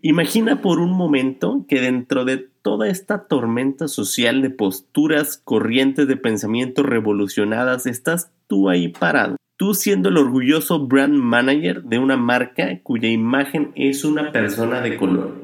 Imagina por un momento que dentro de toda esta tormenta social de posturas, corrientes de pensamiento revolucionadas, estás tú ahí parado. Tú siendo el orgulloso brand manager de una marca cuya imagen es una persona de color.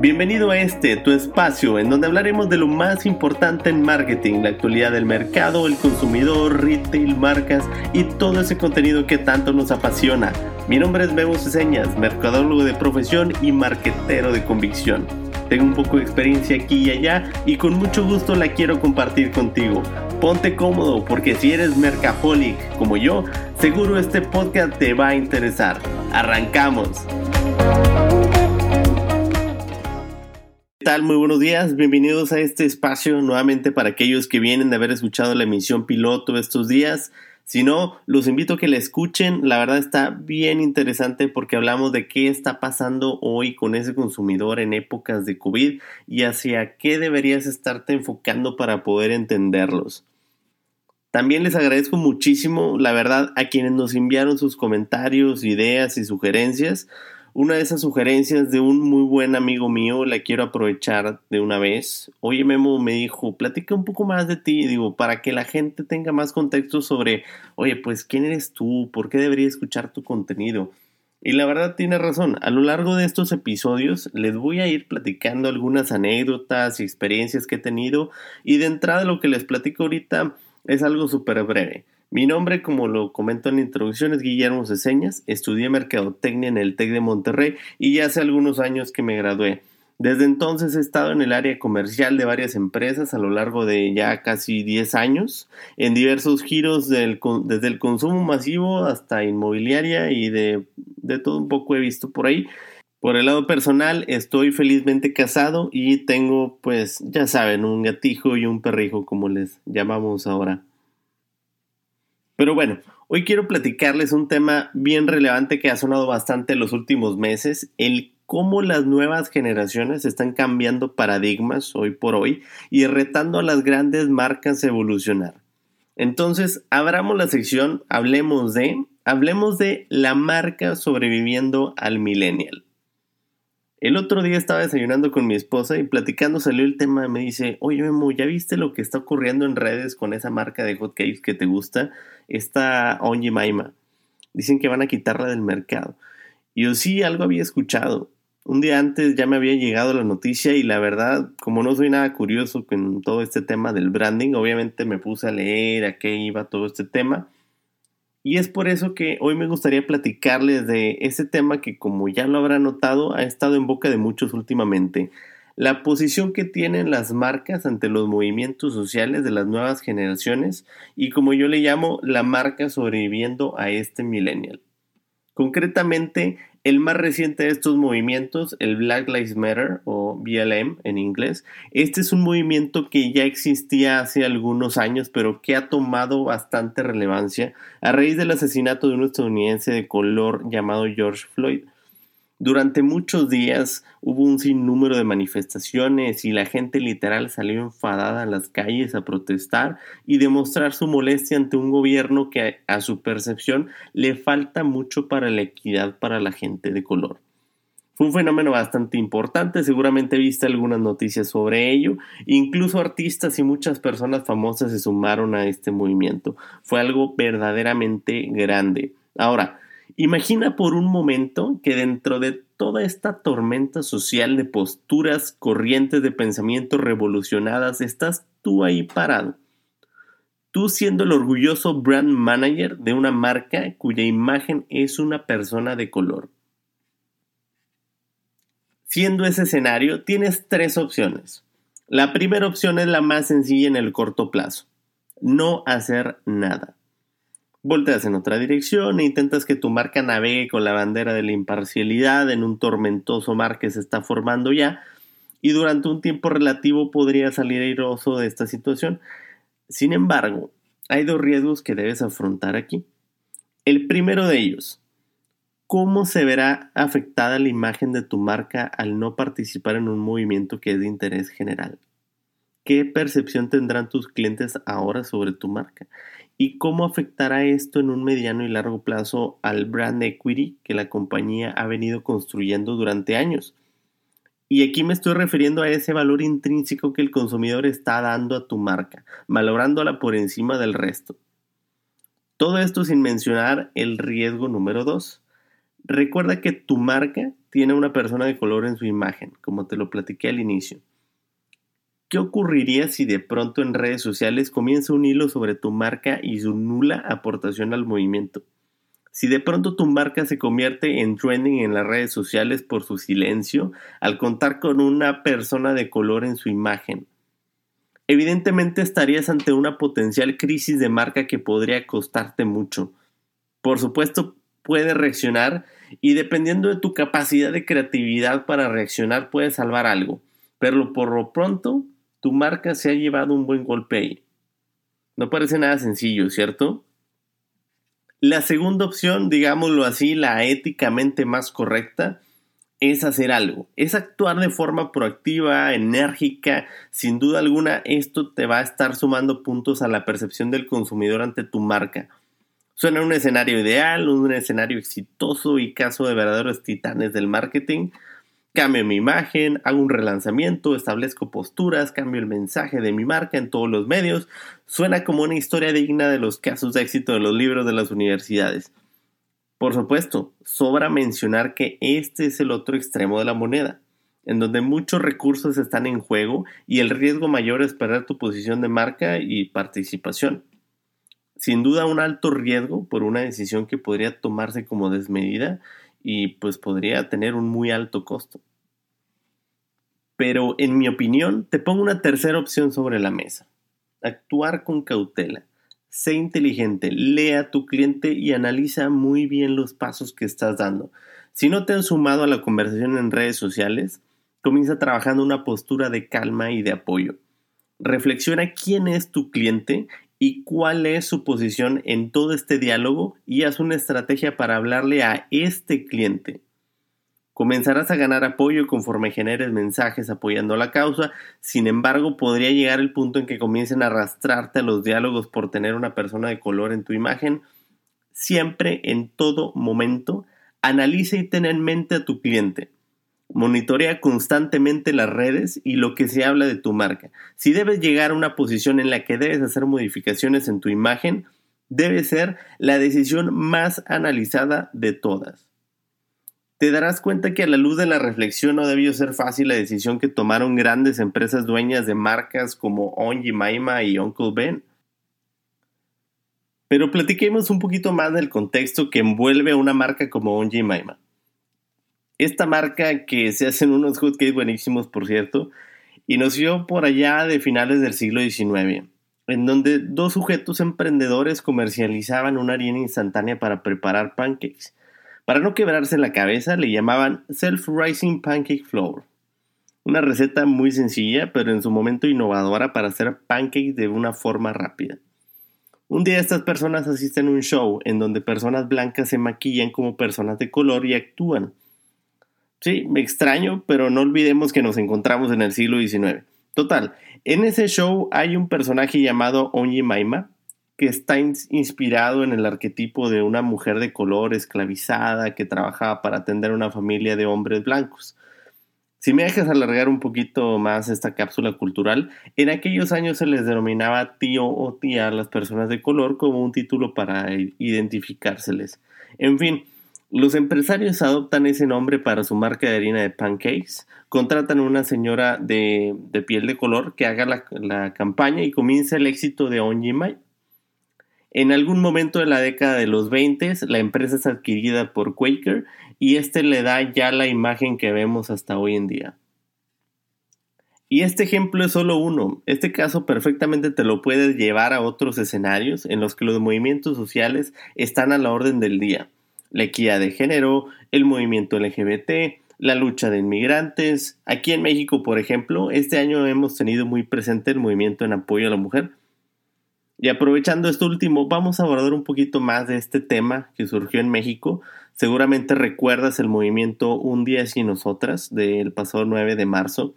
Bienvenido a este, tu espacio, en donde hablaremos de lo más importante en marketing, la actualidad del mercado, el consumidor, retail, marcas y todo ese contenido que tanto nos apasiona. Mi nombre es Bebo Ceseñas, mercadólogo de profesión y marquetero de convicción. Tengo un poco de experiencia aquí y allá y con mucho gusto la quiero compartir contigo. Ponte cómodo porque si eres mercaholic como yo, seguro este podcast te va a interesar. ¡Arrancamos! ¿Qué tal? Muy buenos días, bienvenidos a este espacio nuevamente para aquellos que vienen de haber escuchado la emisión piloto estos días. Si no, los invito a que la escuchen, la verdad está bien interesante porque hablamos de qué está pasando hoy con ese consumidor en épocas de COVID y hacia qué deberías estarte enfocando para poder entenderlos. También les agradezco muchísimo, la verdad, a quienes nos enviaron sus comentarios, ideas y sugerencias. Una de esas sugerencias de un muy buen amigo mío la quiero aprovechar de una vez. Oye Memo me dijo, platica un poco más de ti, digo, para que la gente tenga más contexto sobre, oye, pues quién eres tú, por qué debería escuchar tu contenido. Y la verdad tiene razón, a lo largo de estos episodios les voy a ir platicando algunas anécdotas y experiencias que he tenido y de entrada lo que les platico ahorita es algo súper breve. Mi nombre, como lo comento en la introducción, es Guillermo Ceseñas. Estudié Mercadotecnia en el TEC de Monterrey y ya hace algunos años que me gradué. Desde entonces he estado en el área comercial de varias empresas a lo largo de ya casi 10 años, en diversos giros desde el consumo masivo hasta inmobiliaria y de, de todo un poco he visto por ahí. Por el lado personal, estoy felizmente casado y tengo, pues, ya saben, un gatijo y un perrijo, como les llamamos ahora. Pero bueno, hoy quiero platicarles un tema bien relevante que ha sonado bastante en los últimos meses, el cómo las nuevas generaciones están cambiando paradigmas hoy por hoy y retando a las grandes marcas a evolucionar. Entonces, abramos la sección, hablemos de, hablemos de la marca sobreviviendo al millennial. El otro día estaba desayunando con mi esposa y platicando salió el tema. Me dice, oye Memo, ¿ya viste lo que está ocurriendo en redes con esa marca de hotcakes que te gusta? Esta Onji Maima. Dicen que van a quitarla del mercado. Y yo sí, algo había escuchado. Un día antes ya me había llegado la noticia y la verdad, como no soy nada curioso con todo este tema del branding, obviamente me puse a leer a qué iba todo este tema y es por eso que hoy me gustaría platicarles de ese tema que, como ya lo habrá notado, ha estado en boca de muchos últimamente. La posición que tienen las marcas ante los movimientos sociales de las nuevas generaciones y como yo le llamo, la marca sobreviviendo a este millennial. Concretamente, el más reciente de estos movimientos, el Black Lives Matter o BLM en inglés, este es un movimiento que ya existía hace algunos años, pero que ha tomado bastante relevancia a raíz del asesinato de un estadounidense de color llamado George Floyd. Durante muchos días hubo un sinnúmero de manifestaciones y la gente literal salió enfadada a las calles a protestar y demostrar su molestia ante un gobierno que a su percepción le falta mucho para la equidad para la gente de color. Fue un fenómeno bastante importante, seguramente viste algunas noticias sobre ello, incluso artistas y muchas personas famosas se sumaron a este movimiento. Fue algo verdaderamente grande. Ahora, Imagina por un momento que dentro de toda esta tormenta social de posturas, corrientes de pensamiento revolucionadas, estás tú ahí parado. Tú siendo el orgulloso brand manager de una marca cuya imagen es una persona de color. Siendo ese escenario, tienes tres opciones. La primera opción es la más sencilla en el corto plazo. No hacer nada volteas en otra dirección e intentas que tu marca navegue con la bandera de la imparcialidad en un tormentoso mar que se está formando ya y durante un tiempo relativo podría salir airoso de esta situación. Sin embargo, hay dos riesgos que debes afrontar aquí. El primero de ellos, ¿cómo se verá afectada la imagen de tu marca al no participar en un movimiento que es de interés general? ¿Qué percepción tendrán tus clientes ahora sobre tu marca? y cómo afectará esto en un mediano y largo plazo al brand equity que la compañía ha venido construyendo durante años. Y aquí me estoy refiriendo a ese valor intrínseco que el consumidor está dando a tu marca, valorándola por encima del resto. Todo esto sin mencionar el riesgo número 2. Recuerda que tu marca tiene una persona de color en su imagen, como te lo platiqué al inicio. ¿Qué ocurriría si de pronto en redes sociales comienza un hilo sobre tu marca y su nula aportación al movimiento? Si de pronto tu marca se convierte en trending en las redes sociales por su silencio al contar con una persona de color en su imagen, evidentemente estarías ante una potencial crisis de marca que podría costarte mucho. Por supuesto, puedes reaccionar y dependiendo de tu capacidad de creatividad para reaccionar puedes salvar algo, pero por lo pronto tu marca se ha llevado un buen golpe ahí. No parece nada sencillo, ¿cierto? La segunda opción, digámoslo así, la éticamente más correcta, es hacer algo, es actuar de forma proactiva, enérgica, sin duda alguna esto te va a estar sumando puntos a la percepción del consumidor ante tu marca. Suena un escenario ideal, un escenario exitoso y caso de verdaderos titanes del marketing, Cambio mi imagen, hago un relanzamiento, establezco posturas, cambio el mensaje de mi marca en todos los medios. Suena como una historia digna de los casos de éxito de los libros de las universidades. Por supuesto, sobra mencionar que este es el otro extremo de la moneda, en donde muchos recursos están en juego y el riesgo mayor es perder tu posición de marca y participación. Sin duda un alto riesgo por una decisión que podría tomarse como desmedida y pues podría tener un muy alto costo. Pero en mi opinión, te pongo una tercera opción sobre la mesa. Actuar con cautela. Sé inteligente, lea a tu cliente y analiza muy bien los pasos que estás dando. Si no te han sumado a la conversación en redes sociales, comienza trabajando una postura de calma y de apoyo. Reflexiona quién es tu cliente y cuál es su posición en todo este diálogo y haz una estrategia para hablarle a este cliente. Comenzarás a ganar apoyo conforme generes mensajes apoyando la causa, sin embargo podría llegar el punto en que comiencen a arrastrarte a los diálogos por tener una persona de color en tu imagen. Siempre, en todo momento, analiza y ten en mente a tu cliente. Monitorea constantemente las redes y lo que se habla de tu marca. Si debes llegar a una posición en la que debes hacer modificaciones en tu imagen, debe ser la decisión más analizada de todas. Te darás cuenta que a la luz de la reflexión no debió ser fácil la decisión que tomaron grandes empresas dueñas de marcas como Onji Maima y Uncle Ben. Pero platiquemos un poquito más del contexto que envuelve a una marca como Onji Maima. Esta marca que se hacen unos hotcakes buenísimos, por cierto, y nació por allá de finales del siglo XIX, en donde dos sujetos emprendedores comercializaban una harina instantánea para preparar pancakes. Para no quebrarse la cabeza, le llamaban Self-Rising Pancake Flour. Una receta muy sencilla, pero en su momento innovadora para hacer pancakes de una forma rápida. Un día estas personas asisten a un show en donde personas blancas se maquillan como personas de color y actúan. Sí, me extraño, pero no olvidemos que nos encontramos en el siglo XIX. Total, en ese show hay un personaje llamado Onyi Maima, que está inspirado en el arquetipo de una mujer de color esclavizada que trabajaba para atender a una familia de hombres blancos. Si me dejas alargar un poquito más esta cápsula cultural, en aquellos años se les denominaba tío o tía a las personas de color como un título para identificárseles. En fin, los empresarios adoptan ese nombre para su marca de harina de pancakes, contratan a una señora de, piel de color que haga la, campaña y comienza el éxito de Onjimai. En algún momento de la década de los 20, la empresa es adquirida por Quaker y este le da ya la imagen que vemos hasta hoy en día. Y este ejemplo es solo uno. Este caso perfectamente te lo puedes llevar a otros escenarios en los que los movimientos sociales están a la orden del día la equidad de género, el movimiento LGBT, la lucha de inmigrantes. Aquí en México, por ejemplo, este año hemos tenido muy presente el movimiento en apoyo a la mujer. Y aprovechando esto último, vamos a abordar un poquito más de este tema que surgió en México. Seguramente recuerdas el movimiento Un día sin nosotras del pasado 9 de marzo,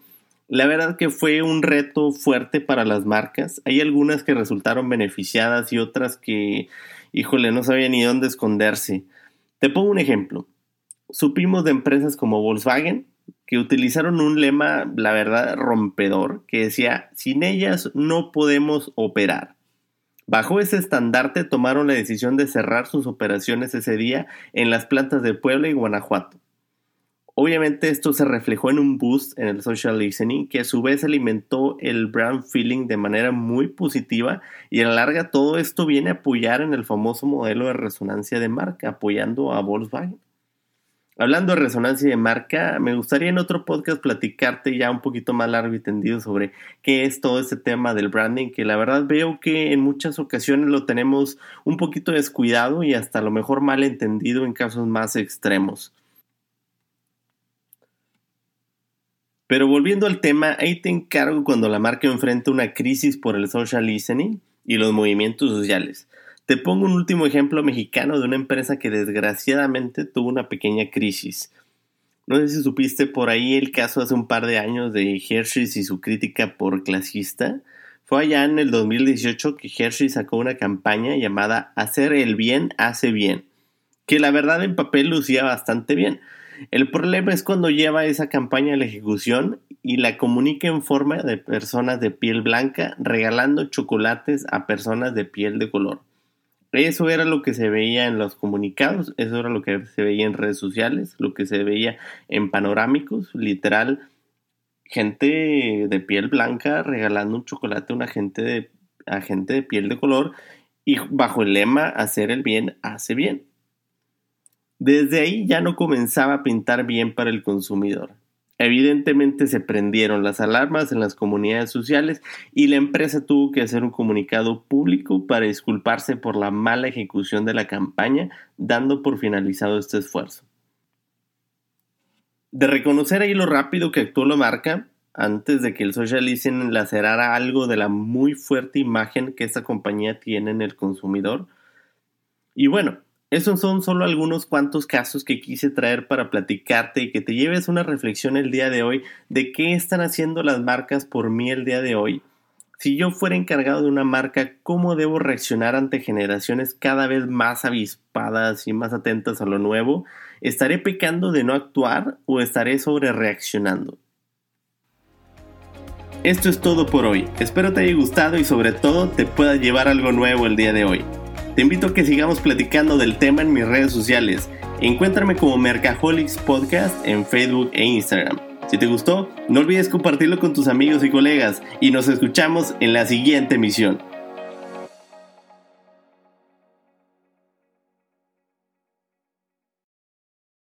La verdad que fue un reto fuerte para las marcas. Hay algunas que resultaron beneficiadas y otras que, híjole, no sabían ni dónde esconderse. Te pongo un ejemplo. Supimos de empresas como Volkswagen que utilizaron un lema, la verdad, rompedor, que decía, sin ellas no podemos operar. Bajo ese estandarte tomaron la decisión de cerrar sus operaciones ese día en las plantas de Puebla y Guanajuato. Obviamente esto se reflejó en un boost en el social listening que a su vez alimentó el brand feeling de manera muy positiva y a la larga todo esto viene a apoyar en el famoso modelo de resonancia de marca, apoyando a Volkswagen. Hablando de resonancia de marca, me gustaría en otro podcast platicarte ya un poquito más largo y tendido sobre qué es todo este tema del branding, que la verdad veo que en muchas ocasiones lo tenemos un poquito descuidado y hasta a lo mejor mal entendido en casos más extremos. Pero volviendo al tema, ahí te encargo cuando la marca enfrenta una crisis por el social listening y los movimientos sociales. Te pongo un último ejemplo mexicano de una empresa que desgraciadamente tuvo una pequeña crisis. No sé si supiste por ahí el caso hace un par de años de Hershey's y su crítica por clasista. Fue allá en el 2018 que Hershey sacó una campaña llamada Hacer el bien hace bien, que la verdad en papel lucía bastante bien. El problema es cuando lleva esa campaña a la ejecución y la comunica en forma de personas de piel blanca regalando chocolates a personas de piel de color. Eso era lo que se veía en los comunicados, eso era lo que se veía en redes sociales, lo que se veía en panorámicos, literal, gente de piel blanca regalando un chocolate a una gente de, a gente de piel de color y bajo el lema hacer el bien hace bien. Desde ahí ya no comenzaba a pintar bien para el consumidor. Evidentemente se prendieron las alarmas en las comunidades sociales y la empresa tuvo que hacer un comunicado público para disculparse por la mala ejecución de la campaña, dando por finalizado este esfuerzo. De reconocer ahí lo rápido que actuó la marca, antes de que el social listening lacerara algo de la muy fuerte imagen que esta compañía tiene en el consumidor. Y bueno, esos son solo algunos cuantos casos que quise traer para platicarte y que te lleves una reflexión el día de hoy de qué están haciendo las marcas por mí el día de hoy. Si yo fuera encargado de una marca, ¿cómo debo reaccionar ante generaciones cada vez más avispadas y más atentas a lo nuevo? ¿Estaré pecando de no actuar o estaré sobre reaccionando? Esto es todo por hoy. Espero te haya gustado y sobre todo te pueda llevar algo nuevo el día de hoy. Te invito a que sigamos platicando del tema en mis redes sociales. Encuéntrame como Mercaholics Podcast en Facebook e Instagram. Si te gustó, no olvides compartirlo con tus amigos y colegas y nos escuchamos en la siguiente emisión.